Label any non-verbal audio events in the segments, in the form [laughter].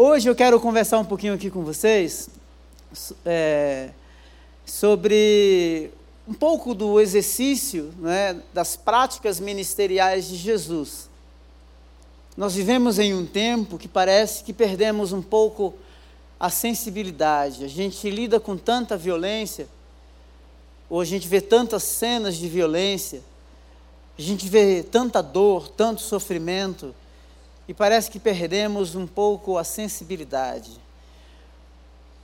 Hoje eu quero conversar um pouquinho aqui com vocês é, sobre um pouco do exercício né, das práticas ministeriais de Jesus. Nós vivemos em um tempo que parece que perdemos um pouco a sensibilidade. A gente lida com tanta violência, ou a gente vê tantas cenas de violência, a gente vê tanta dor, tanto sofrimento, e parece que perdemos um pouco a sensibilidade.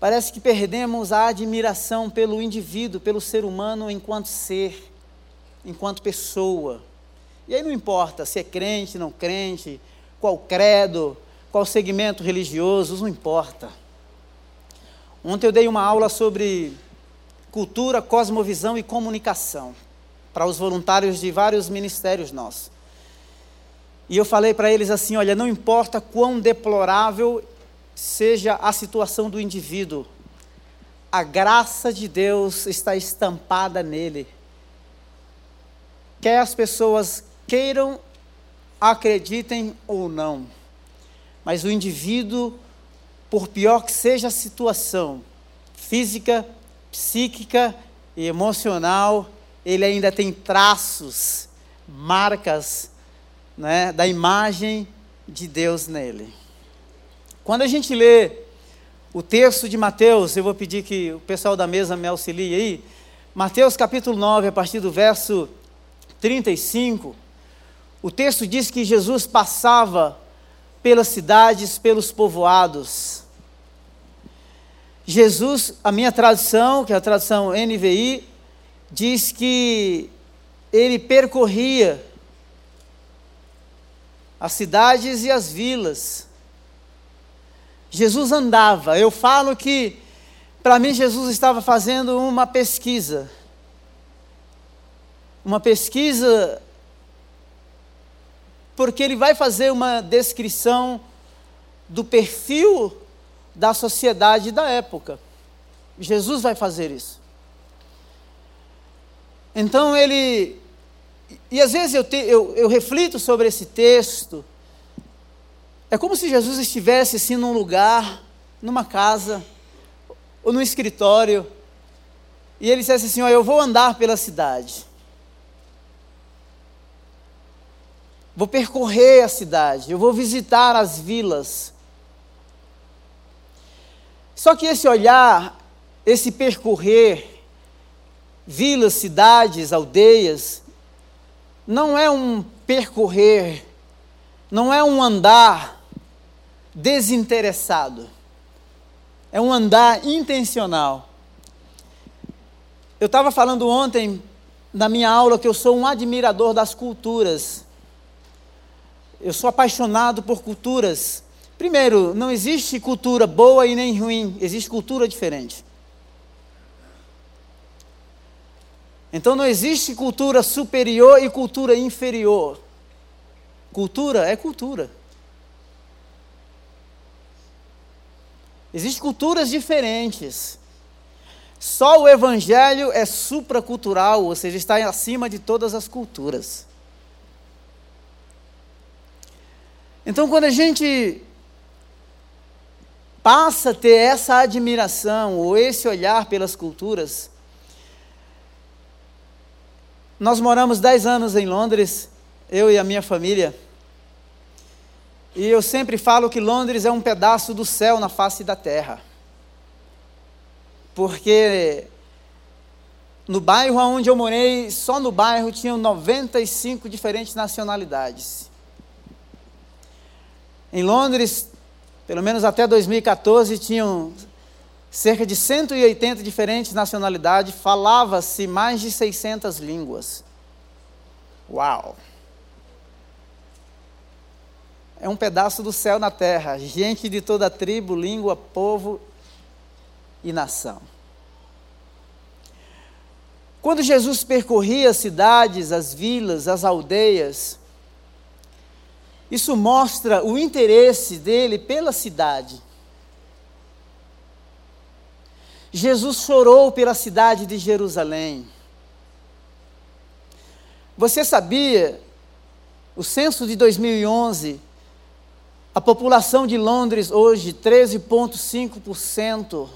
Parece que perdemos a admiração pelo indivíduo, pelo ser humano enquanto ser, enquanto pessoa. E aí não importa se é crente, não crente, qual credo, qual segmento religioso, não importa. Ontem eu dei uma aula sobre cultura, cosmovisão e comunicação para os voluntários de vários ministérios nossos. E eu falei para eles assim: olha, não importa quão deplorável seja a situação do indivíduo, a graça de Deus está estampada nele. Quer as pessoas queiram, acreditem ou não, mas o indivíduo por pior que seja a situação física, psíquica e emocional, ele ainda tem traços, marcas né, da imagem de Deus nele. Quando a gente lê o texto de Mateus, eu vou pedir que o pessoal da mesa me auxilie aí. Mateus capítulo 9, a partir do verso 35, o texto diz que Jesus passava pelas cidades, pelos povoados, Jesus, a minha tradução, que é a tradução NVI, diz que ele percorria as cidades e as vilas. Jesus andava. Eu falo que, para mim, Jesus estava fazendo uma pesquisa. Uma pesquisa, porque ele vai fazer uma descrição do perfil da sociedade da época. Jesus vai fazer isso. Então ele. E às vezes eu, te, eu, eu reflito sobre esse texto. É como se Jesus estivesse assim num lugar, numa casa, ou num escritório, e ele dissesse assim: ó, Eu vou andar pela cidade. Vou percorrer a cidade, eu vou visitar as vilas, só que esse olhar, esse percorrer vilas, cidades, aldeias, não é um percorrer, não é um andar desinteressado, é um andar intencional. Eu estava falando ontem na minha aula que eu sou um admirador das culturas. Eu sou apaixonado por culturas. Primeiro, não existe cultura boa e nem ruim, existe cultura diferente. Então não existe cultura superior e cultura inferior. Cultura é cultura. Existem culturas diferentes. Só o evangelho é supracultural, ou seja, está acima de todas as culturas. Então, quando a gente passa a ter essa admiração ou esse olhar pelas culturas. Nós moramos dez anos em Londres, eu e a minha família. E eu sempre falo que Londres é um pedaço do céu na face da terra. Porque no bairro onde eu morei, só no bairro tinham 95 diferentes nacionalidades. Em Londres pelo menos até 2014, tinham cerca de 180 diferentes nacionalidades, falava-se mais de 600 línguas. Uau! É um pedaço do céu na terra, gente de toda tribo, língua, povo e nação. Quando Jesus percorria as cidades, as vilas, as aldeias, isso mostra o interesse dele pela cidade. Jesus chorou pela cidade de Jerusalém. Você sabia, o censo de 2011 A população de Londres hoje, 13,5%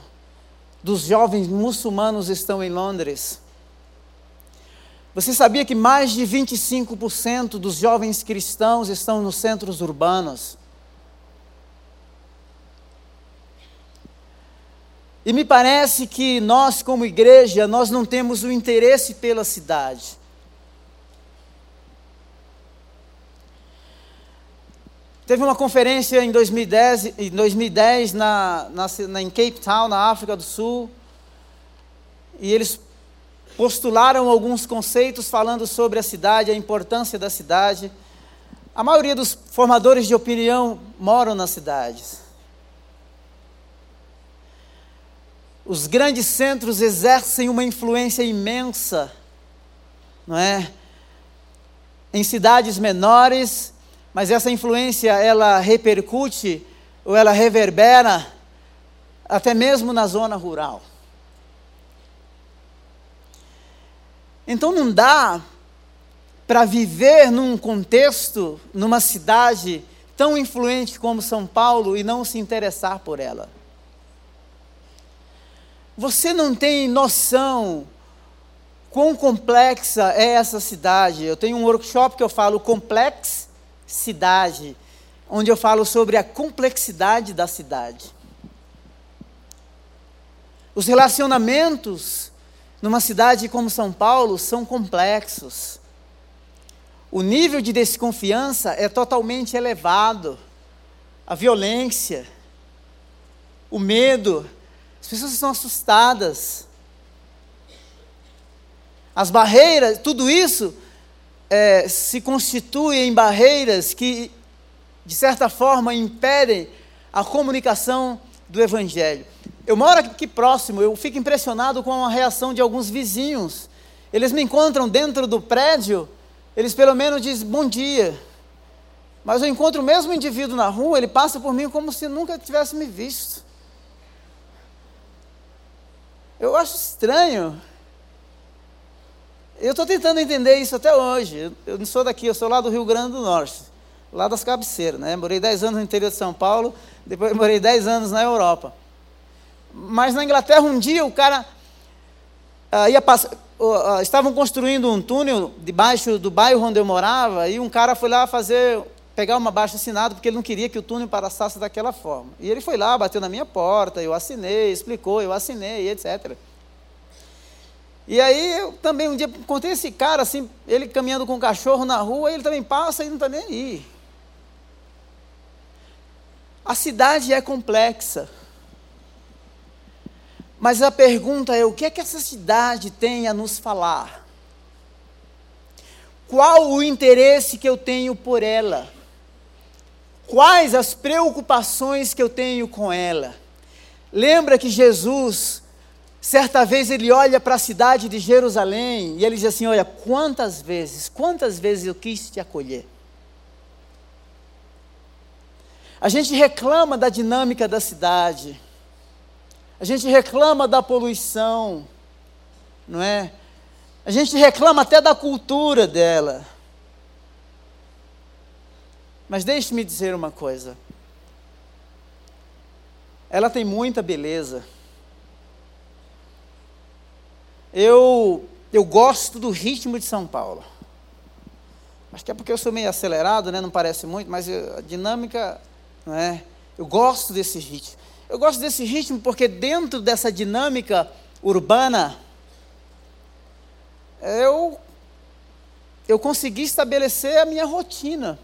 dos jovens muçulmanos estão em Londres. Você sabia que mais de 25% dos jovens cristãos estão nos centros urbanos? E me parece que nós, como igreja, nós não temos o interesse pela cidade. Teve uma conferência em 2010, em 2010 na, na, em Cape Town, na África do Sul, e eles postularam alguns conceitos falando sobre a cidade, a importância da cidade. A maioria dos formadores de opinião moram nas cidades. Os grandes centros exercem uma influência imensa, não é? Em cidades menores, mas essa influência ela repercute ou ela reverbera até mesmo na zona rural. Então não dá para viver num contexto, numa cidade tão influente como São Paulo e não se interessar por ela. Você não tem noção quão complexa é essa cidade. Eu tenho um workshop que eu falo complexo cidade, onde eu falo sobre a complexidade da cidade. Os relacionamentos numa cidade como São Paulo são complexos. O nível de desconfiança é totalmente elevado. A violência, o medo, as pessoas estão assustadas. As barreiras, tudo isso é, se constituem em barreiras que, de certa forma, impedem a comunicação do Evangelho. Eu moro aqui próximo, eu fico impressionado com a reação de alguns vizinhos. Eles me encontram dentro do prédio, eles pelo menos dizem bom dia. Mas eu encontro o mesmo indivíduo na rua, ele passa por mim como se nunca tivesse me visto. Eu acho estranho. Eu estou tentando entender isso até hoje. Eu não sou daqui, eu sou lá do Rio Grande do Norte, lá das cabeceiras. Né? Morei 10 anos no interior de São Paulo, depois morei 10 anos na Europa. Mas na Inglaterra, um dia o cara uh, ia passar. Uh, estavam construindo um túnel debaixo do bairro onde eu morava, e um cara foi lá fazer, pegar uma baixa assinada, porque ele não queria que o túnel passasse daquela forma. E ele foi lá, bateu na minha porta, eu assinei, explicou, eu assinei, etc. E aí eu também um dia encontrei esse cara assim, ele caminhando com o cachorro na rua, ele também passa e não está nem aí. A cidade é complexa. Mas a pergunta é: o que é que essa cidade tem a nos falar? Qual o interesse que eu tenho por ela? Quais as preocupações que eu tenho com ela? Lembra que Jesus Certa vez ele olha para a cidade de Jerusalém e ele diz assim: Olha, quantas vezes, quantas vezes eu quis te acolher. A gente reclama da dinâmica da cidade, a gente reclama da poluição, não é? A gente reclama até da cultura dela. Mas deixe-me dizer uma coisa: ela tem muita beleza. Eu, eu gosto do ritmo de São Paulo. Acho que é porque eu sou meio acelerado, né? não parece muito, mas eu, a dinâmica, não é? eu gosto desse ritmo. Eu gosto desse ritmo porque dentro dessa dinâmica urbana, eu, eu consegui estabelecer a minha rotina.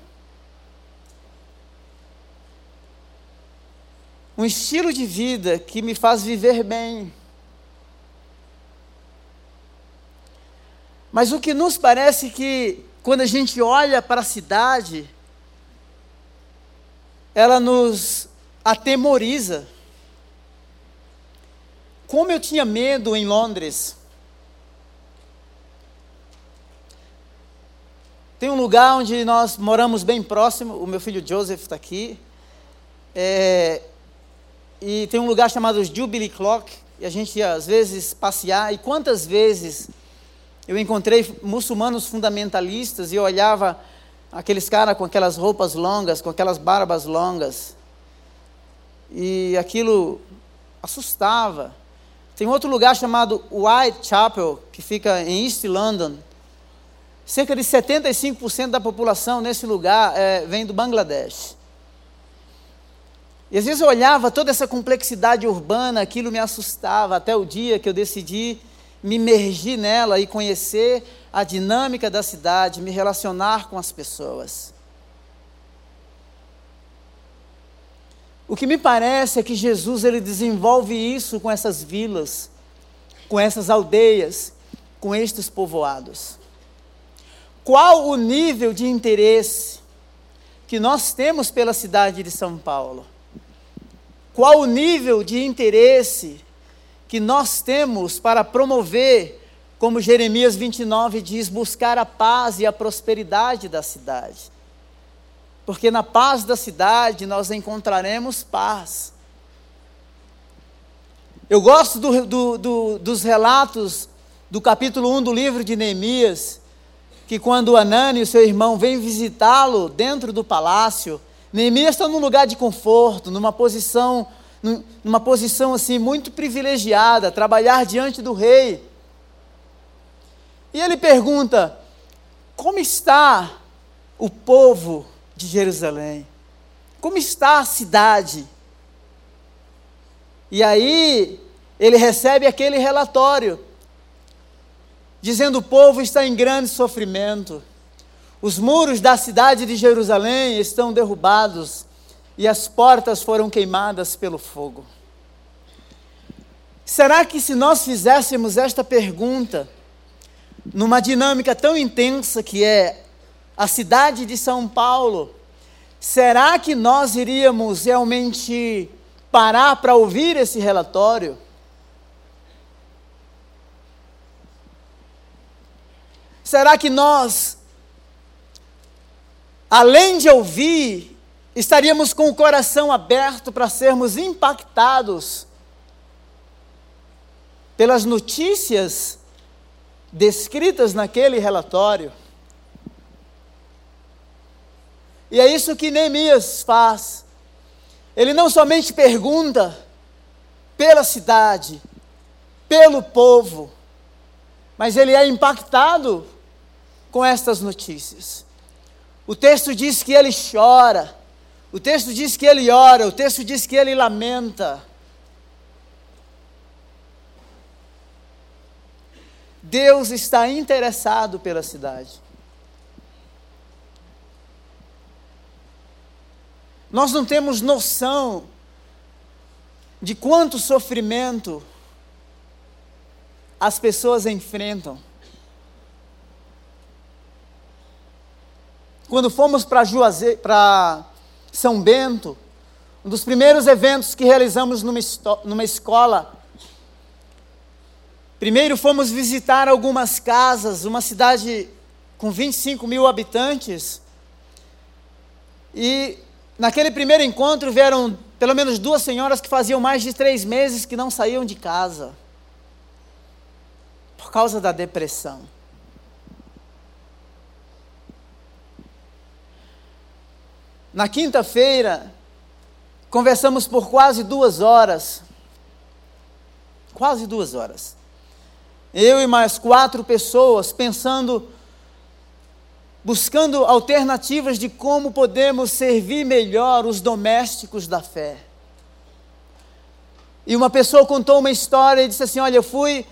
Um estilo de vida que me faz viver bem Mas o que nos parece que, quando a gente olha para a cidade, ela nos atemoriza. Como eu tinha medo em Londres. Tem um lugar onde nós moramos bem próximo, o meu filho Joseph está aqui. É, e tem um lugar chamado Jubilee Clock, e a gente ia às vezes passear, e quantas vezes eu encontrei muçulmanos fundamentalistas e eu olhava aqueles caras com aquelas roupas longas, com aquelas barbas longas. E aquilo assustava. Tem outro lugar chamado Whitechapel, que fica em East London. Cerca de 75% da população nesse lugar é, vem do Bangladesh. E às vezes eu olhava toda essa complexidade urbana, aquilo me assustava, até o dia que eu decidi me imergir nela e conhecer a dinâmica da cidade, me relacionar com as pessoas. O que me parece é que Jesus ele desenvolve isso com essas vilas, com essas aldeias, com estes povoados. Qual o nível de interesse que nós temos pela cidade de São Paulo? Qual o nível de interesse que nós temos para promover, como Jeremias 29 diz, buscar a paz e a prosperidade da cidade? Porque na paz da cidade nós encontraremos paz. Eu gosto do, do, do, dos relatos do capítulo 1 do livro de Neemias, que quando Anani e seu irmão vêm visitá-lo dentro do palácio, Neemias está num lugar de conforto, numa posição, numa posição assim muito privilegiada, trabalhar diante do rei. E ele pergunta: como está o povo de Jerusalém? Como está a cidade? E aí ele recebe aquele relatório, dizendo: o povo está em grande sofrimento os muros da cidade de Jerusalém estão derrubados e as portas foram queimadas pelo fogo. Será que se nós fizéssemos esta pergunta, numa dinâmica tão intensa que é a cidade de São Paulo, será que nós iríamos realmente parar para ouvir esse relatório? Será que nós além de ouvir, estaríamos com o coração aberto para sermos impactados pelas notícias descritas naquele relatório. E é isso que Neemias faz. Ele não somente pergunta pela cidade, pelo povo, mas ele é impactado com estas notícias. O texto diz que ele chora, o texto diz que ele ora, o texto diz que ele lamenta. Deus está interessado pela cidade. Nós não temos noção de quanto sofrimento as pessoas enfrentam. Quando fomos para São Bento, um dos primeiros eventos que realizamos numa, numa escola, primeiro fomos visitar algumas casas, uma cidade com 25 mil habitantes, e naquele primeiro encontro vieram pelo menos duas senhoras que faziam mais de três meses que não saíam de casa, por causa da depressão. Na quinta-feira, conversamos por quase duas horas. Quase duas horas. Eu e mais quatro pessoas pensando, buscando alternativas de como podemos servir melhor os domésticos da fé. E uma pessoa contou uma história e disse assim: Olha, eu fui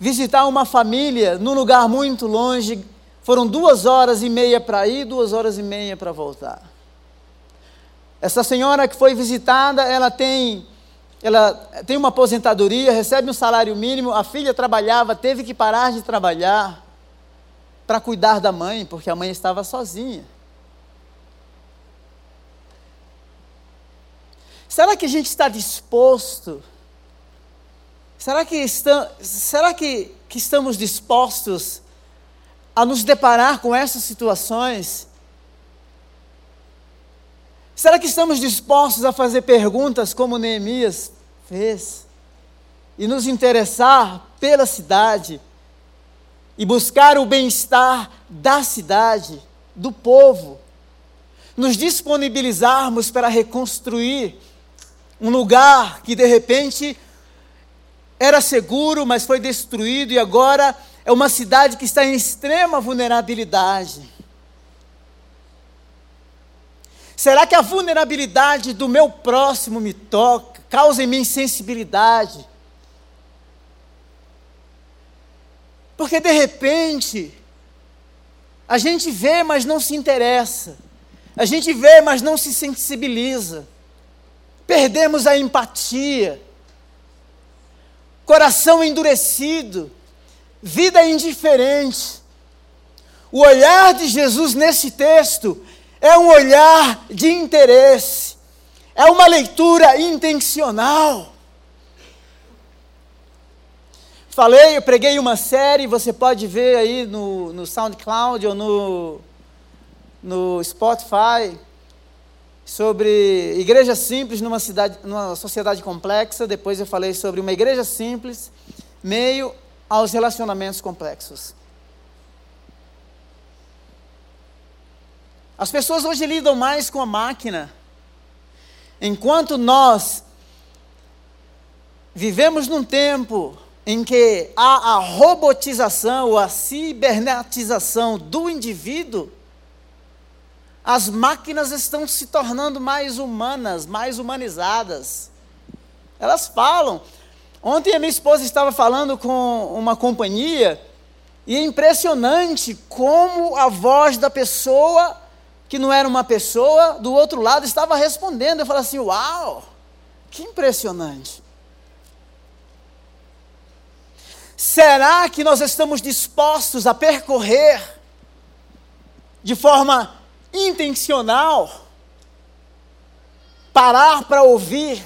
visitar uma família num lugar muito longe, foram duas horas e meia para ir, duas horas e meia para voltar. Essa senhora que foi visitada, ela tem, ela tem uma aposentadoria, recebe um salário mínimo, a filha trabalhava, teve que parar de trabalhar para cuidar da mãe, porque a mãe estava sozinha. Será que a gente está disposto? Será que, está, será que, que estamos dispostos a nos deparar com essas situações Será que estamos dispostos a fazer perguntas como Neemias fez? E nos interessar pela cidade? E buscar o bem-estar da cidade, do povo, nos disponibilizarmos para reconstruir um lugar que de repente era seguro, mas foi destruído e agora é uma cidade que está em extrema vulnerabilidade. Será que a vulnerabilidade do meu próximo me toca, causa em mim sensibilidade? Porque de repente, a gente vê, mas não se interessa. A gente vê, mas não se sensibiliza. Perdemos a empatia. Coração endurecido. Vida indiferente. O olhar de Jesus nesse texto é um olhar de interesse. É uma leitura intencional. Falei, eu preguei uma série, você pode ver aí no, no SoundCloud ou no, no Spotify, sobre igreja simples numa cidade, numa sociedade complexa. Depois eu falei sobre uma igreja simples, meio aos relacionamentos complexos. As pessoas hoje lidam mais com a máquina, enquanto nós vivemos num tempo em que há a robotização a cibernetização do indivíduo, as máquinas estão se tornando mais humanas, mais humanizadas. Elas falam. Ontem a minha esposa estava falando com uma companhia e é impressionante como a voz da pessoa, que não era uma pessoa, do outro lado estava respondendo. Eu falei assim: Uau, que impressionante. Será que nós estamos dispostos a percorrer de forma intencional, parar para ouvir?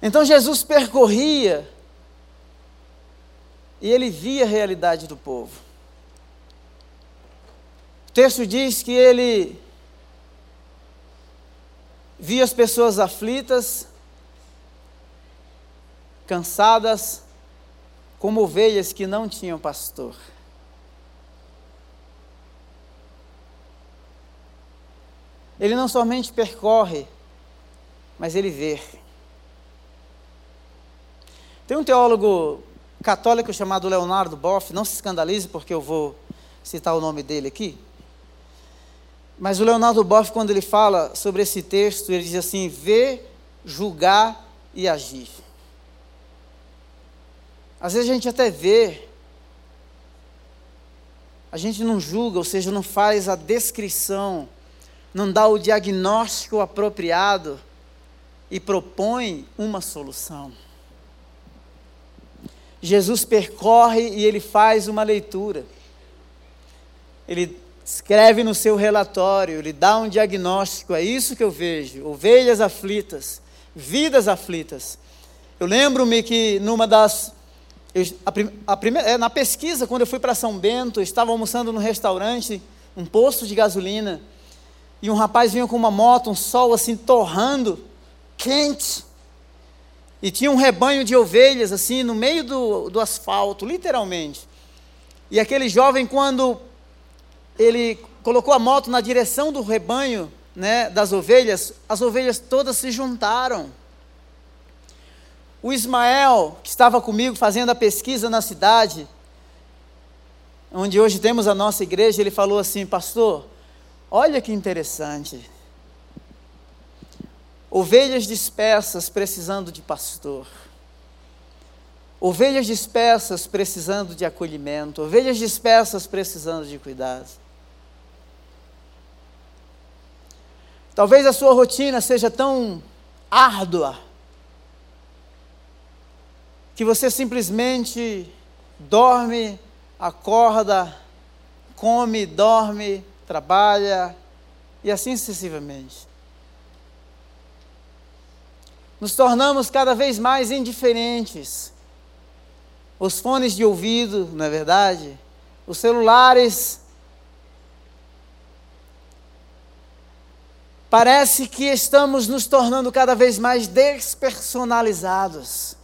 Então Jesus percorria e ele via a realidade do povo. O texto diz que ele via as pessoas aflitas, cansadas, como ovelhas que não tinham pastor. Ele não somente percorre, mas ele vê. Tem um teólogo católico chamado Leonardo Boff, não se escandalize porque eu vou citar o nome dele aqui. Mas o Leonardo Boff, quando ele fala sobre esse texto, ele diz assim: ver, julgar e agir. Às vezes a gente até vê, a gente não julga, ou seja, não faz a descrição, não dá o diagnóstico apropriado e propõe uma solução. Jesus percorre e ele faz uma leitura. Ele escreve no seu relatório, ele dá um diagnóstico, é isso que eu vejo: ovelhas aflitas, vidas aflitas. Eu lembro-me que numa das eu, a, a primeira, é, na pesquisa, quando eu fui para São Bento, eu estava almoçando num restaurante, um posto de gasolina, e um rapaz vinha com uma moto, um sol assim torrando, quente, e tinha um rebanho de ovelhas assim no meio do, do asfalto, literalmente. E aquele jovem, quando ele colocou a moto na direção do rebanho né, das ovelhas, as ovelhas todas se juntaram. O Ismael, que estava comigo fazendo a pesquisa na cidade, onde hoje temos a nossa igreja, ele falou assim: Pastor, olha que interessante. Ovelhas dispersas precisando de pastor. Ovelhas dispersas precisando de acolhimento. Ovelhas dispersas precisando de cuidado. Talvez a sua rotina seja tão árdua que você simplesmente dorme, acorda, come, dorme, trabalha e assim sucessivamente. Nos tornamos cada vez mais indiferentes. Os fones de ouvido, não é verdade? Os celulares. Parece que estamos nos tornando cada vez mais despersonalizados.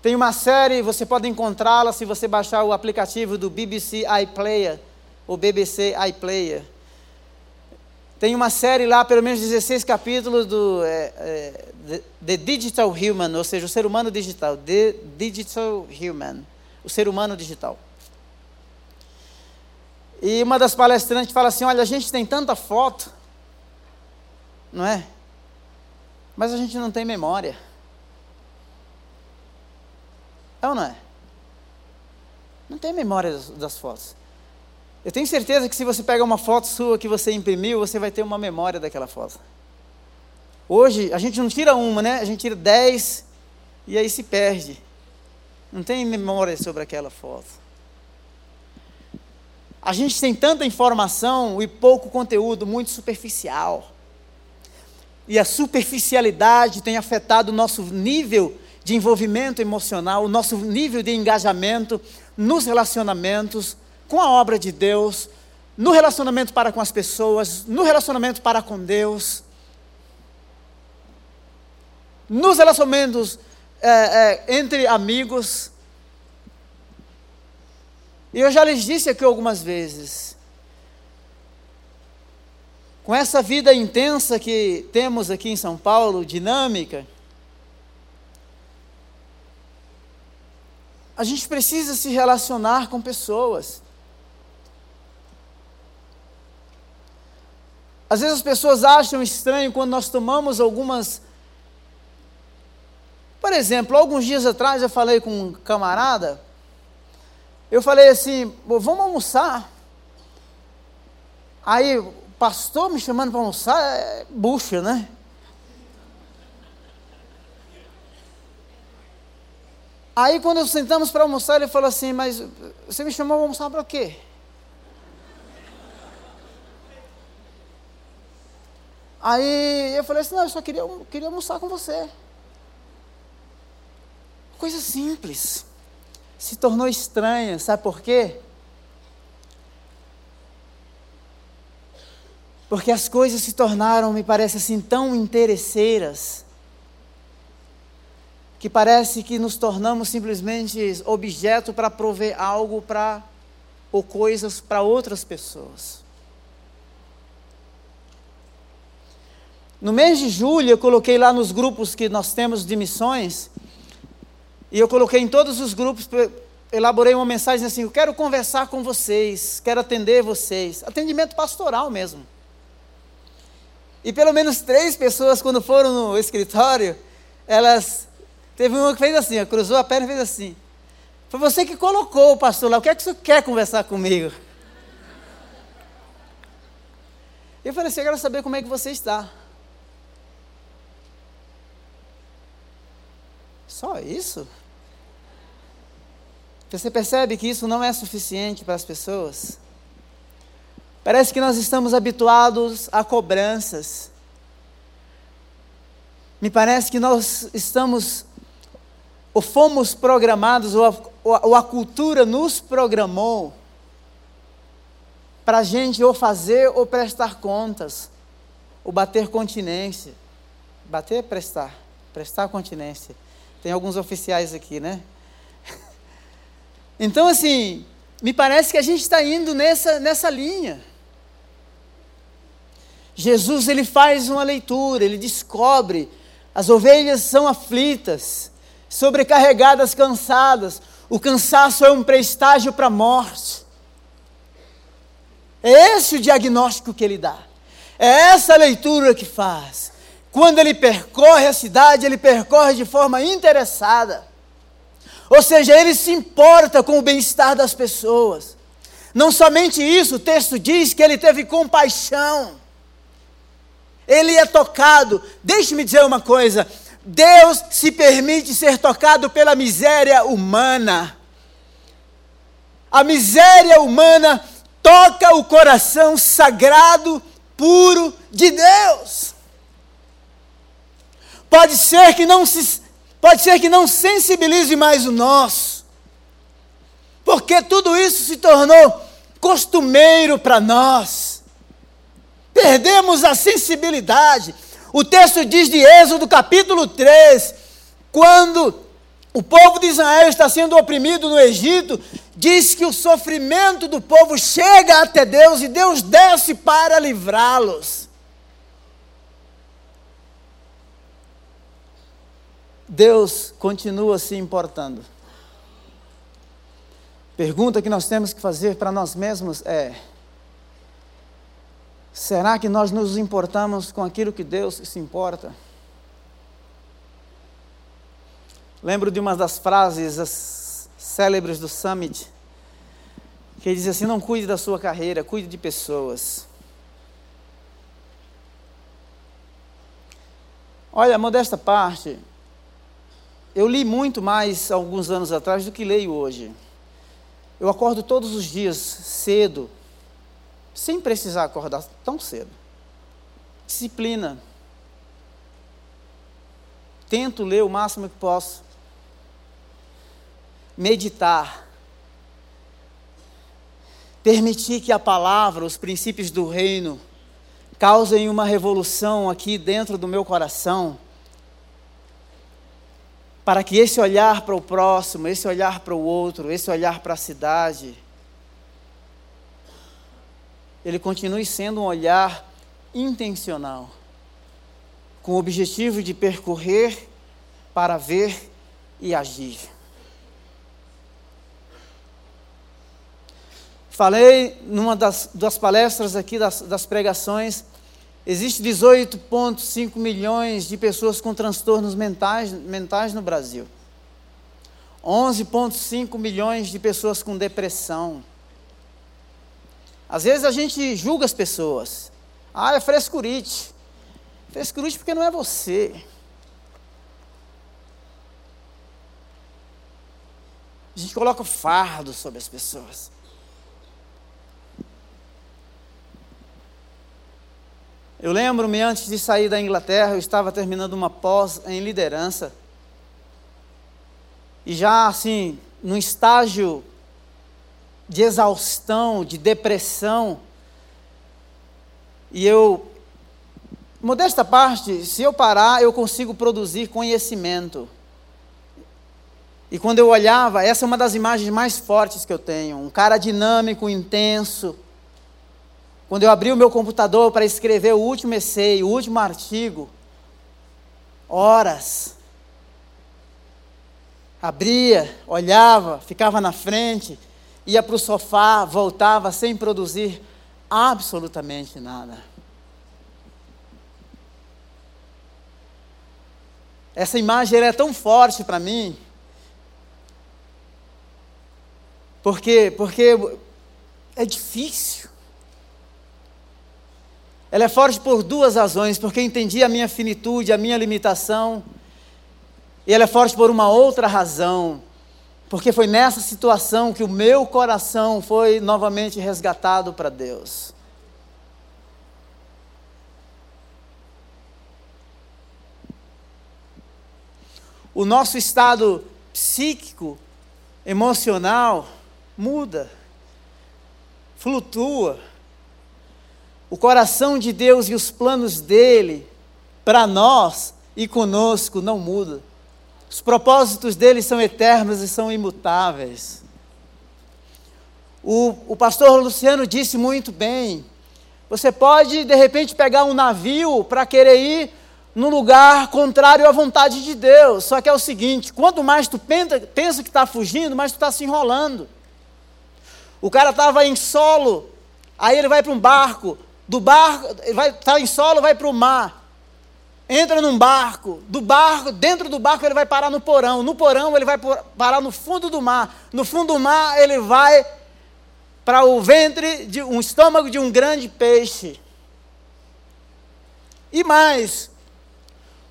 Tem uma série, você pode encontrá-la se você baixar o aplicativo do BBC iPlayer, ou BBC iPlayer. Tem uma série lá, pelo menos 16 capítulos do é, é, The Digital Human, ou seja, o ser humano digital. The Digital Human, o ser humano digital. E uma das palestrantes fala assim: olha, a gente tem tanta foto, não é? Mas a gente não tem memória. É ou não é? Não tem memória das, das fotos. Eu tenho certeza que se você pega uma foto sua que você imprimiu, você vai ter uma memória daquela foto. Hoje, a gente não tira uma, né? A gente tira dez e aí se perde. Não tem memória sobre aquela foto. A gente tem tanta informação e pouco conteúdo, muito superficial. E a superficialidade tem afetado o nosso nível de envolvimento emocional, o nosso nível de engajamento nos relacionamentos com a obra de Deus, no relacionamento para com as pessoas, no relacionamento para com Deus, nos relacionamentos é, é, entre amigos. E eu já lhes disse aqui algumas vezes, com essa vida intensa que temos aqui em São Paulo, dinâmica, a gente precisa se relacionar com pessoas. Às vezes as pessoas acham estranho quando nós tomamos algumas. Por exemplo, alguns dias atrás eu falei com um camarada, eu falei assim: vamos almoçar. Aí, o pastor me chamando para almoçar, é bucha, né? Aí, quando sentamos para almoçar, ele falou assim: Mas você me chamou para almoçar para quê? Aí eu falei assim: Não, eu só queria, queria almoçar com você. Coisa simples. Se tornou estranha, sabe por quê? Porque as coisas se tornaram, me parece assim, tão interesseiras que parece que nos tornamos simplesmente objeto para prover algo para ou coisas para outras pessoas. No mês de julho, eu coloquei lá nos grupos que nós temos de missões, e eu coloquei em todos os grupos, elaborei uma mensagem assim: eu quero conversar com vocês, quero atender vocês. Atendimento pastoral mesmo. E pelo menos três pessoas, quando foram no escritório, elas Teve uma que fez assim, cruzou a perna e fez assim. Foi você que colocou o pastor lá. O que é que você quer conversar comigo? Eu falei assim, eu quero saber como é que você está. Só isso? Você percebe que isso não é suficiente para as pessoas? Parece que nós estamos habituados a cobranças. Me parece que nós estamos ou fomos programados, ou a, ou a cultura nos programou para a gente ou fazer ou prestar contas, ou bater continência. Bater é prestar, prestar continência. Tem alguns oficiais aqui, né? Então, assim, me parece que a gente está indo nessa, nessa linha. Jesus, ele faz uma leitura, ele descobre, as ovelhas são aflitas, sobrecarregadas, cansadas. O cansaço é um prestágio para a morte. É esse o diagnóstico que ele dá. É essa a leitura que faz. Quando ele percorre a cidade, ele percorre de forma interessada. Ou seja, ele se importa com o bem-estar das pessoas. Não somente isso, o texto diz que ele teve compaixão. Ele é tocado. Deixe-me dizer uma coisa: Deus se permite ser tocado pela miséria humana. A miséria humana toca o coração sagrado, puro de Deus. Pode ser que não se pode ser que não sensibilize mais o nosso. Porque tudo isso se tornou costumeiro para nós. Perdemos a sensibilidade. O texto diz de Êxodo capítulo 3, quando o povo de Israel está sendo oprimido no Egito, diz que o sofrimento do povo chega até Deus e Deus desce para livrá-los. Deus continua se importando. Pergunta que nós temos que fazer para nós mesmos é: será que nós nos importamos com aquilo que Deus se importa? Lembro de uma das frases célebres do Summit, que diz assim: não cuide da sua carreira, cuide de pessoas. Olha, modesta parte, eu li muito mais alguns anos atrás do que leio hoje. Eu acordo todos os dias cedo, sem precisar acordar tão cedo. Disciplina. Tento ler o máximo que posso. Meditar. Permitir que a palavra, os princípios do reino, causem uma revolução aqui dentro do meu coração para que esse olhar para o próximo, esse olhar para o outro, esse olhar para a cidade, ele continue sendo um olhar intencional, com o objetivo de percorrer para ver e agir. Falei numa das, das palestras aqui, das, das pregações, Existe 18,5 milhões de pessoas com transtornos mentais, mentais no Brasil. 11,5 milhões de pessoas com depressão. Às vezes a gente julga as pessoas. Ah, é frescurite. Frescurite porque não é você. A gente coloca fardo sobre as pessoas. Eu lembro-me antes de sair da Inglaterra, eu estava terminando uma pós em liderança. E já assim, num estágio de exaustão, de depressão. E eu, modesta parte, se eu parar, eu consigo produzir conhecimento. E quando eu olhava, essa é uma das imagens mais fortes que eu tenho. Um cara dinâmico, intenso, quando eu abri o meu computador para escrever o último essay, o último artigo, horas. Abria, olhava, ficava na frente, ia para o sofá, voltava sem produzir absolutamente nada. Essa imagem é tão forte para mim. Por quê? Porque é difícil. Ela é forte por duas razões, porque entendi a minha finitude, a minha limitação. E ela é forte por uma outra razão, porque foi nessa situação que o meu coração foi novamente resgatado para Deus. O nosso estado psíquico, emocional, muda, flutua. O coração de Deus e os planos dele para nós e conosco não mudam. Os propósitos dele são eternos e são imutáveis. O, o pastor Luciano disse muito bem: você pode, de repente, pegar um navio para querer ir num lugar contrário à vontade de Deus. Só que é o seguinte: quanto mais tu pensa, pensa que está fugindo, mais tu está se enrolando. O cara estava em solo, aí ele vai para um barco, do barco, vai estar tá em solo, vai para o mar. Entra num barco, do barco, dentro do barco ele vai parar no porão, no porão ele vai parar no fundo do mar, no fundo do mar ele vai para o ventre de um estômago de um grande peixe. E mais,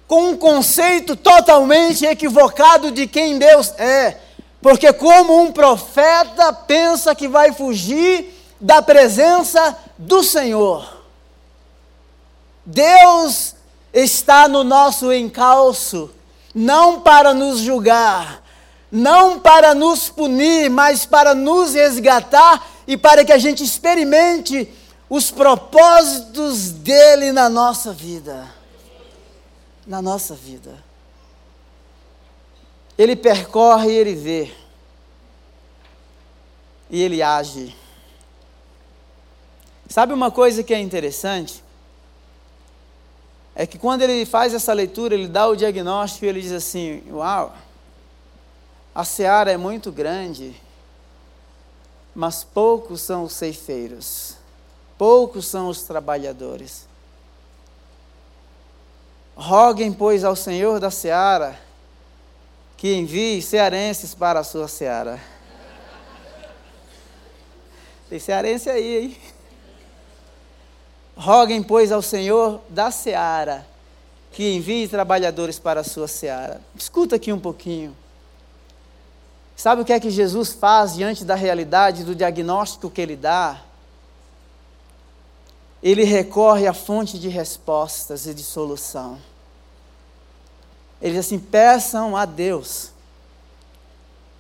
com um conceito totalmente equivocado de quem Deus é. Porque, como um profeta pensa que vai fugir da presença do Senhor. Deus está no nosso encalço, não para nos julgar, não para nos punir, mas para nos resgatar e para que a gente experimente os propósitos dele na nossa vida. Na nossa vida. ele percorre e ele vê. E ele age. Sabe uma coisa que é interessante? É que quando ele faz essa leitura, ele dá o diagnóstico e ele diz assim: Uau, a seara é muito grande, mas poucos são os ceifeiros, poucos são os trabalhadores. Roguem, pois, ao Senhor da seara que envie cearenses para a sua seara. Tem cearense aí, hein? Roguem, pois, ao Senhor da seara que envie trabalhadores para a sua seara. Escuta aqui um pouquinho. Sabe o que é que Jesus faz diante da realidade, do diagnóstico que ele dá? Ele recorre à fonte de respostas e de solução. Ele diz assim: peçam a Deus.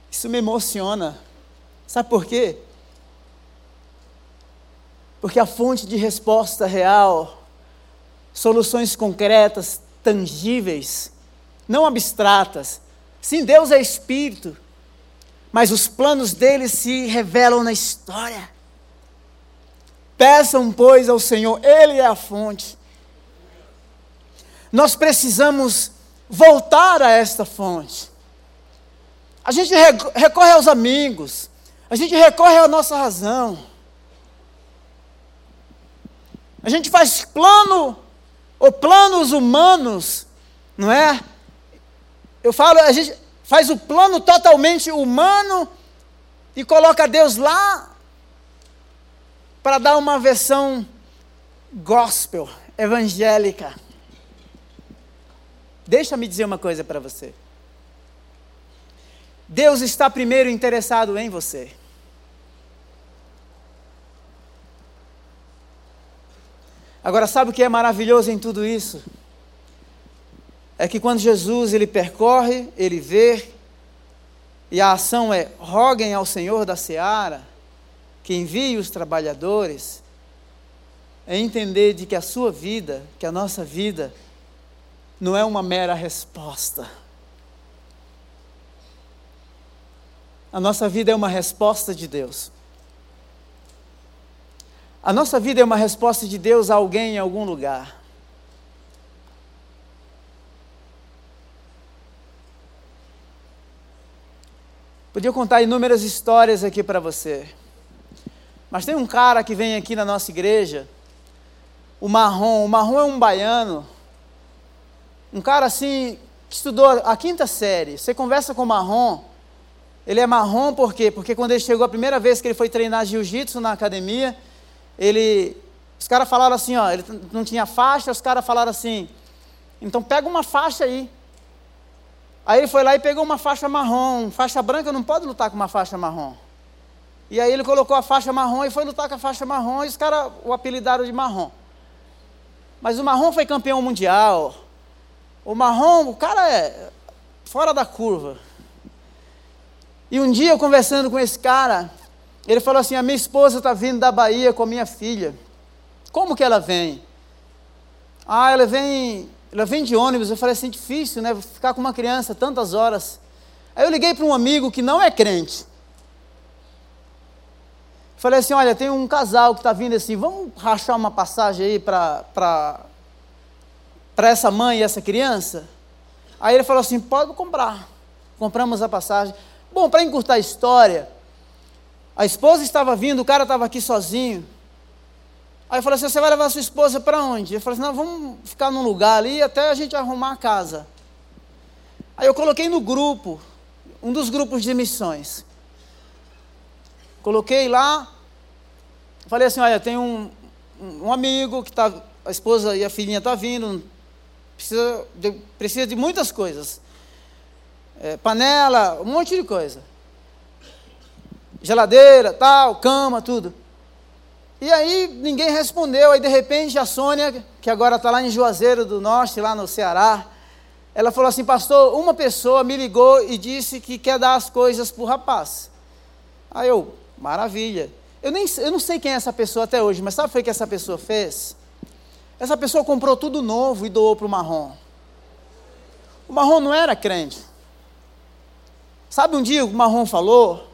Isso me emociona. Sabe por quê? Porque a fonte de resposta real, soluções concretas, tangíveis, não abstratas. Sim, Deus é espírito mas os planos dele se revelam na história. Peçam, pois, ao Senhor, Ele é a fonte. Nós precisamos voltar a esta fonte. A gente recorre aos amigos, a gente recorre à nossa razão. A gente faz plano, ou planos humanos, não é? Eu falo, a gente, faz o plano totalmente humano e coloca Deus lá para dar uma versão gospel, evangélica. Deixa-me dizer uma coisa para você. Deus está primeiro interessado em você. Agora, sabe o que é maravilhoso em tudo isso? é que quando Jesus ele percorre, ele vê, e a ação é roguem ao Senhor da seara que envie os trabalhadores, é entender de que a sua vida, que a nossa vida, não é uma mera resposta. A nossa vida é uma resposta de Deus. A nossa vida é uma resposta de Deus a alguém em algum lugar. Podia contar inúmeras histórias aqui para você. Mas tem um cara que vem aqui na nossa igreja, o Marrom. O Marrom é um baiano, um cara assim, que estudou a quinta série. Você conversa com o Marrom, ele é marrom por quê? Porque quando ele chegou a primeira vez que ele foi treinar jiu-jitsu na academia, ele. Os caras falaram assim, ó, ele não tinha faixa, os caras falaram assim, então pega uma faixa aí. Aí ele foi lá e pegou uma faixa marrom. Faixa branca não pode lutar com uma faixa marrom. E aí ele colocou a faixa marrom e foi lutar com a faixa marrom e os caras o apelidaram de marrom. Mas o marrom foi campeão mundial. O marrom, o cara é fora da curva. E um dia eu conversando com esse cara, ele falou assim: a minha esposa está vindo da Bahia com a minha filha. Como que ela vem? Ah, ela vem ela vem de ônibus, eu falei assim, difícil, né? Ficar com uma criança tantas horas. Aí eu liguei para um amigo que não é crente. Falei assim, olha, tem um casal que está vindo assim, vamos rachar uma passagem aí para essa mãe e essa criança? Aí ele falou assim, pode comprar. Compramos a passagem. Bom, para encurtar a história, a esposa estava vindo, o cara estava aqui sozinho. Aí eu falei assim: você vai levar sua esposa para onde? Eu falei assim: não, vamos ficar num lugar ali até a gente arrumar a casa. Aí eu coloquei no grupo, um dos grupos de missões. Coloquei lá, falei assim: olha, tem um, um amigo que está, a esposa e a filhinha estão tá vindo, precisa de, precisa de muitas coisas. É, panela, um monte de coisa. Geladeira, tal, cama, tudo. E aí ninguém respondeu. Aí de repente a Sônia, que agora está lá em Juazeiro do Norte, lá no Ceará, ela falou assim: Pastor, uma pessoa me ligou e disse que quer dar as coisas para o rapaz. Aí eu, maravilha. Eu, nem, eu não sei quem é essa pessoa até hoje, mas sabe o que essa pessoa fez? Essa pessoa comprou tudo novo e doou para o marrom. O marrom não era crente. Sabe um dia o Marrom falou?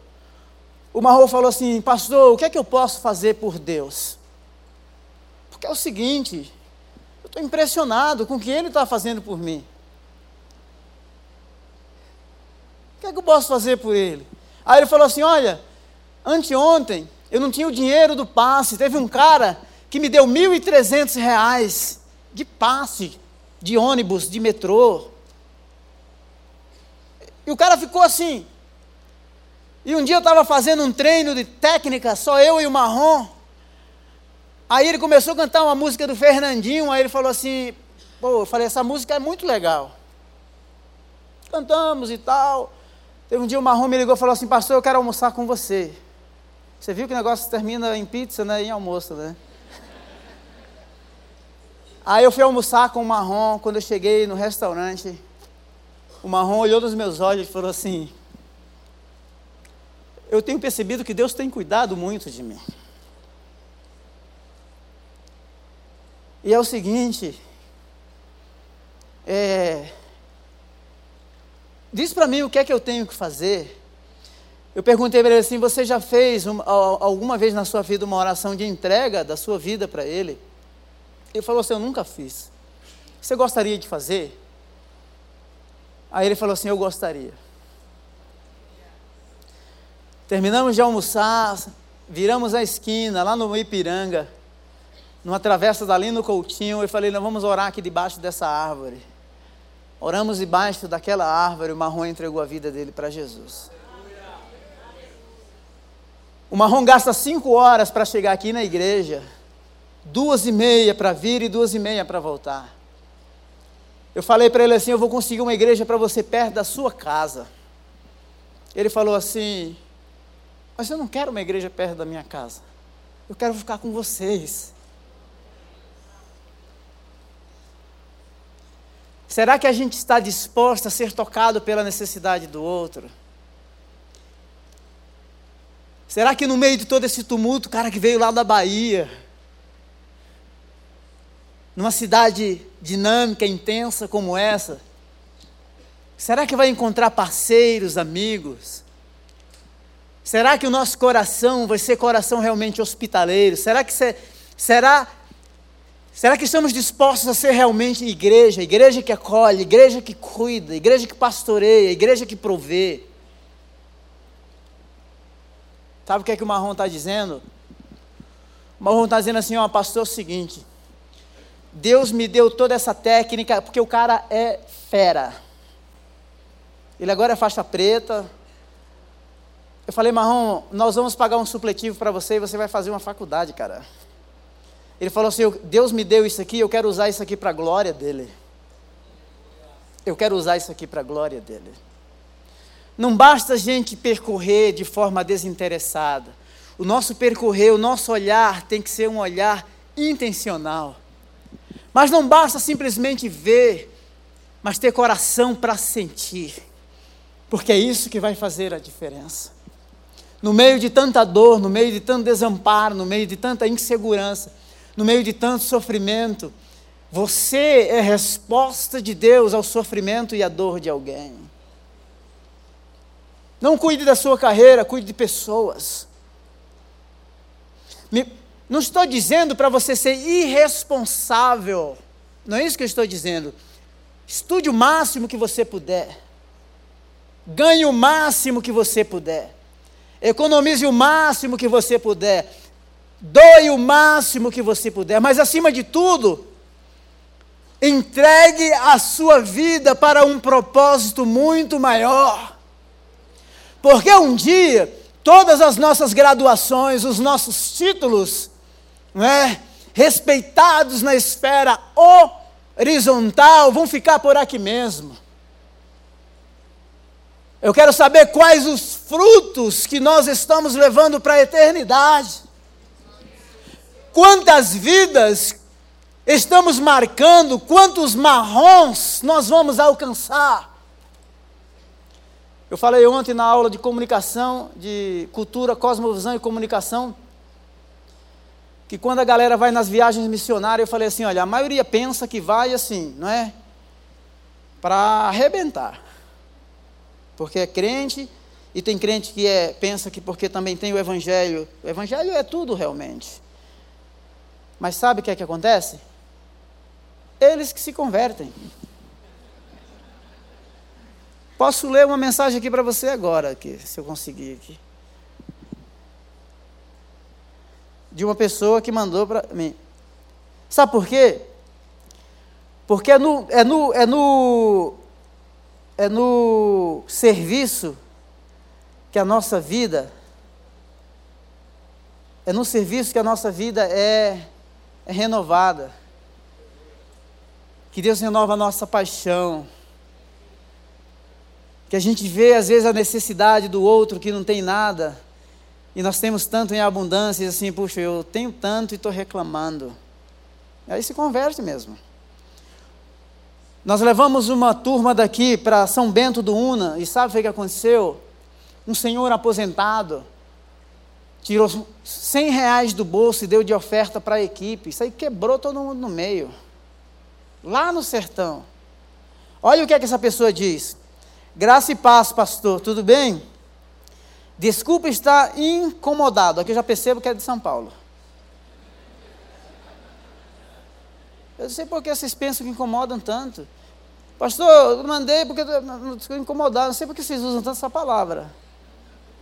O Marrom falou assim: Pastor, o que é que eu posso fazer por Deus? Porque é o seguinte, eu estou impressionado com o que Ele está fazendo por mim. O que é que eu posso fazer por Ele? Aí ele falou assim: Olha, anteontem eu não tinha o dinheiro do passe, teve um cara que me deu R$ 1.300 de passe de ônibus, de metrô. E o cara ficou assim. E um dia eu estava fazendo um treino de técnica, só eu e o Marrom. Aí ele começou a cantar uma música do Fernandinho, aí ele falou assim, pô, eu falei, essa música é muito legal. Cantamos e tal. Teve um dia o Marrom me ligou e falou assim, pastor, eu quero almoçar com você. Você viu que o negócio termina em pizza, né? Em almoço, né? Aí eu fui almoçar com o Marrom, quando eu cheguei no restaurante, o Marrom olhou nos meus olhos e falou assim: Eu tenho percebido que Deus tem cuidado muito de mim. E é o seguinte, é, diz para mim o que é que eu tenho que fazer. Eu perguntei para ele assim: Você já fez uma, alguma vez na sua vida uma oração de entrega da sua vida para Ele? Ele falou assim: Eu nunca fiz. Você gostaria de fazer? Aí ele falou assim: Eu gostaria. Terminamos de almoçar, viramos a esquina, lá no Ipiranga, numa travessa dali no Coutinho. Eu falei: Nós vamos orar aqui debaixo dessa árvore. Oramos debaixo daquela árvore. O Marrom entregou a vida dele para Jesus. O Marrom gasta cinco horas para chegar aqui na igreja duas e meia para vir e duas e meia para voltar. Eu falei para ele assim: Eu vou conseguir uma igreja para você perto da sua casa. Ele falou assim: Mas eu não quero uma igreja perto da minha casa. Eu quero ficar com vocês. Será que a gente está disposto a ser tocado pela necessidade do outro? Será que no meio de todo esse tumulto, o cara que veio lá da Bahia, numa cidade dinâmica, intensa como essa? Será que vai encontrar parceiros, amigos? Será que o nosso coração vai ser coração realmente hospitaleiro? Será que será será que estamos dispostos a ser realmente igreja, igreja que acolhe, igreja que cuida, igreja que pastoreia, igreja que provê? Sabe o que é que o Marrom está dizendo? O Marrom está dizendo assim, ó, pastor, é o seguinte, Deus me deu toda essa técnica, porque o cara é fera. Ele agora é faixa preta. Eu falei, Marrom, nós vamos pagar um supletivo para você e você vai fazer uma faculdade, cara. Ele falou assim: Deus me deu isso aqui, eu quero usar isso aqui para a glória dele. Eu quero usar isso aqui para a glória dele. Não basta a gente percorrer de forma desinteressada. O nosso percorrer, o nosso olhar tem que ser um olhar intencional. Mas não basta simplesmente ver, mas ter coração para sentir, porque é isso que vai fazer a diferença. No meio de tanta dor, no meio de tanto desamparo, no meio de tanta insegurança, no meio de tanto sofrimento, você é resposta de Deus ao sofrimento e à dor de alguém. Não cuide da sua carreira, cuide de pessoas. Me, não estou dizendo para você ser irresponsável. Não é isso que eu estou dizendo. Estude o máximo que você puder. Ganhe o máximo que você puder. Economize o máximo que você puder. Doe o máximo que você puder. Mas acima de tudo, entregue a sua vida para um propósito muito maior. Porque um dia, todas as nossas graduações, os nossos títulos, é? respeitados na esfera horizontal, vão ficar por aqui mesmo. Eu quero saber quais os frutos que nós estamos levando para a eternidade. Quantas vidas estamos marcando, quantos marrons nós vamos alcançar. Eu falei ontem na aula de comunicação, de cultura, cosmovisão e comunicação, que quando a galera vai nas viagens missionárias, eu falei assim, olha, a maioria pensa que vai assim, não é? Para arrebentar. Porque é crente, e tem crente que é, pensa que porque também tem o Evangelho. O Evangelho é tudo realmente. Mas sabe o que é que acontece? Eles que se convertem. Posso ler uma mensagem aqui para você agora, aqui, se eu conseguir aqui. De uma pessoa que mandou para mim. Sabe por quê? Porque é no, é no, é no, é no serviço que a nossa vida, é no serviço que a nossa vida é, é renovada. Que Deus renova a nossa paixão que a gente vê às vezes a necessidade do outro que não tem nada, e nós temos tanto em abundância, e assim, puxa, eu tenho tanto e estou reclamando. Aí se converte mesmo. Nós levamos uma turma daqui para São Bento do Una, e sabe o que aconteceu? Um senhor aposentado tirou 100 reais do bolso e deu de oferta para a equipe. Isso aí quebrou todo mundo no meio. Lá no sertão. Olha o que é que essa pessoa diz. Graça e paz, pastor, tudo bem? Desculpa estar incomodado. Aqui eu já percebo que é de São Paulo. Eu não sei por que vocês pensam que incomodam tanto. Pastor, eu mandei porque estou incomodado. Não sei por que vocês usam tanto essa palavra.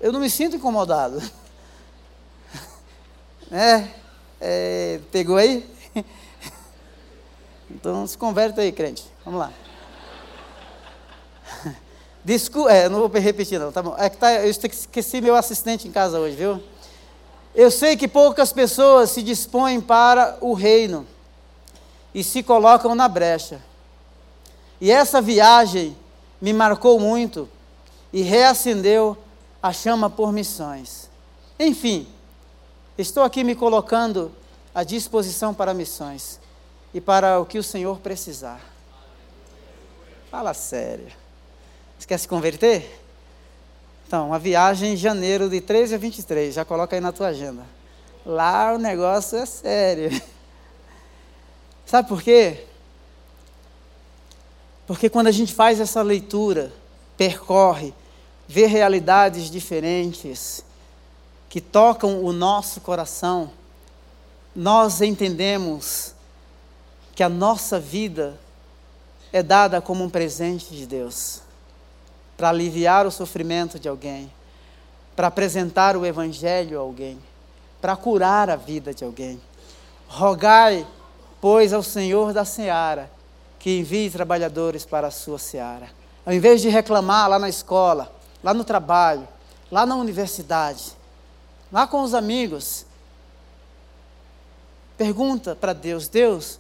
Eu não me sinto incomodado. [laughs] É, é, pegou aí? [laughs] Então se converte aí, crente. Vamos lá. [laughs] Desculpa, é, não vou repetir não, tá bom. É que tá, eu esqueci meu assistente em casa hoje, viu? Eu sei que poucas pessoas se dispõem para o reino e se colocam na brecha. E essa viagem me marcou muito e reacendeu a chama por missões. Enfim, estou aqui me colocando à disposição para missões e para o que o Senhor precisar. Fala sério. Você quer se converter? Então, uma viagem em janeiro de 13 a 23, já coloca aí na tua agenda. Lá o negócio é sério. [laughs] Sabe por quê? Porque quando a gente faz essa leitura, percorre, vê realidades diferentes, que tocam o nosso coração, nós entendemos que a nossa vida é dada como um presente de Deus para aliviar o sofrimento de alguém, para apresentar o Evangelho a alguém, para curar a vida de alguém. Rogai, pois, ao Senhor da seara que envie trabalhadores para a sua seara. Ao invés de reclamar lá na escola, lá no trabalho, lá na universidade, lá com os amigos, pergunta para Deus: Deus,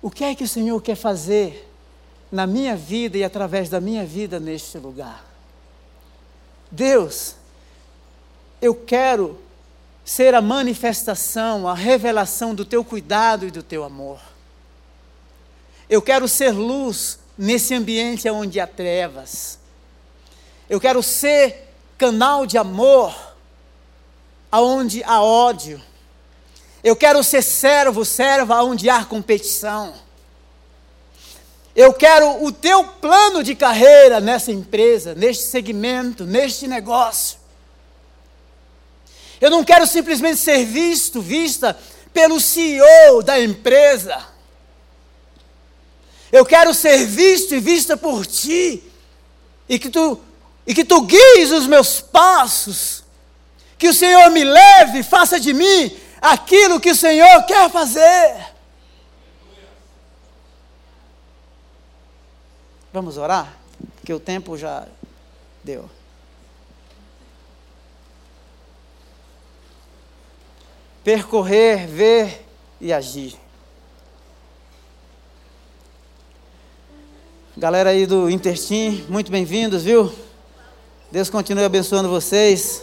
o que é que o Senhor quer fazer na minha vida e através da minha vida neste lugar. Deus, eu quero ser a manifestação, a revelação do teu cuidado e do teu amor. Eu quero ser luz nesse ambiente onde há trevas. Eu quero ser canal de amor aonde há ódio. Eu quero ser servo, serva onde há competição. Eu quero o teu plano de carreira nessa empresa, neste segmento, neste negócio. Eu não quero simplesmente ser visto, vista pelo CEO da empresa. Eu quero ser visto e vista por ti. E que tu e que tu guies os meus passos. Que o Senhor me leve, faça de mim aquilo que o Senhor quer fazer. Vamos orar? Porque o tempo já deu. Percorrer, ver e agir. Galera aí do Intertim, muito bem-vindos, viu? Deus continue abençoando vocês.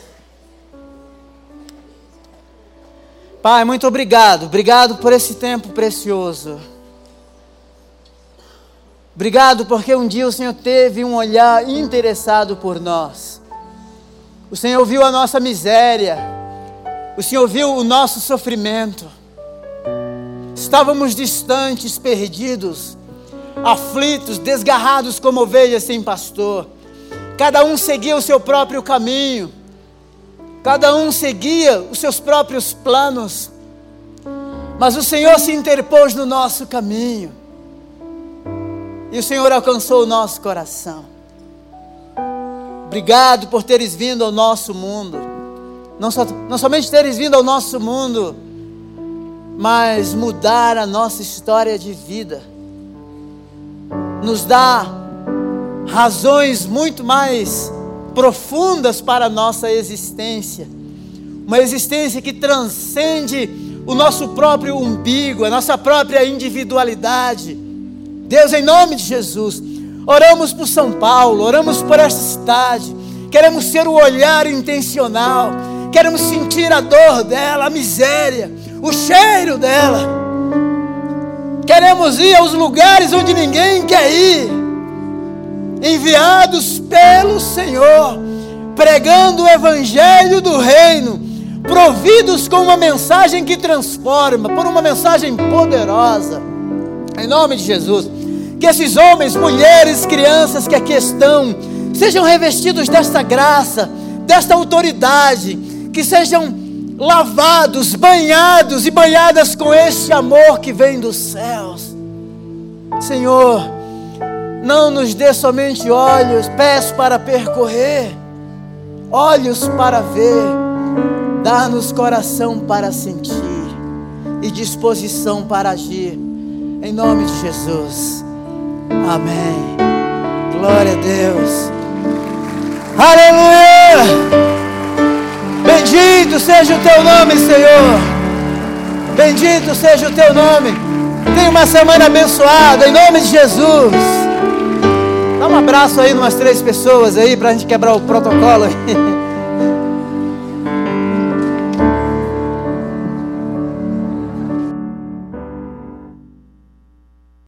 Pai, muito obrigado. Obrigado por esse tempo precioso. Obrigado porque um dia o Senhor teve um olhar interessado por nós. O Senhor viu a nossa miséria. O Senhor viu o nosso sofrimento. Estávamos distantes, perdidos, aflitos, desgarrados como ovelhas sem pastor. cada um seguia o seu próprio caminho, cada um seguia os seus próprios planos, mas o Senhor se interpôs no nosso caminho, e o Senhor alcançou o nosso coração. Obrigado por teres vindo ao nosso mundo, não, só, não somente teres vindo ao nosso mundo, mas mudar a nossa história de vida, nos dá razões muito mais profundas para a nossa existência. Uma existência que transcende o nosso próprio umbigo, a nossa própria individualidade. Deus, em nome de Jesus, oramos por São Paulo, oramos por esta cidade. Queremos ser o olhar intencional, queremos sentir a dor dela, a miséria, o cheiro dela. Queremos ir aos lugares onde ninguém quer ir enviados pelo Senhor, pregando o Evangelho do Reino, providos com uma mensagem que transforma, por uma mensagem poderosa, em nome de Jesus. Que esses homens, mulheres, crianças que aqui estão, sejam revestidos desta graça, desta autoridade, que sejam lavados, banhados e banhadas com este amor que vem dos céus. Senhor, não nos dê somente olhos, pés para percorrer, olhos para ver, dá-nos coração para sentir e disposição para agir. Em nome de Jesus. Amém. Glória a Deus. Aleluia! Bendito seja o teu nome, Senhor. Bendito seja o teu nome. Tenha uma semana abençoada, em nome de Jesus. Dá um abraço aí, umas três pessoas aí, para a gente quebrar o protocolo. [laughs]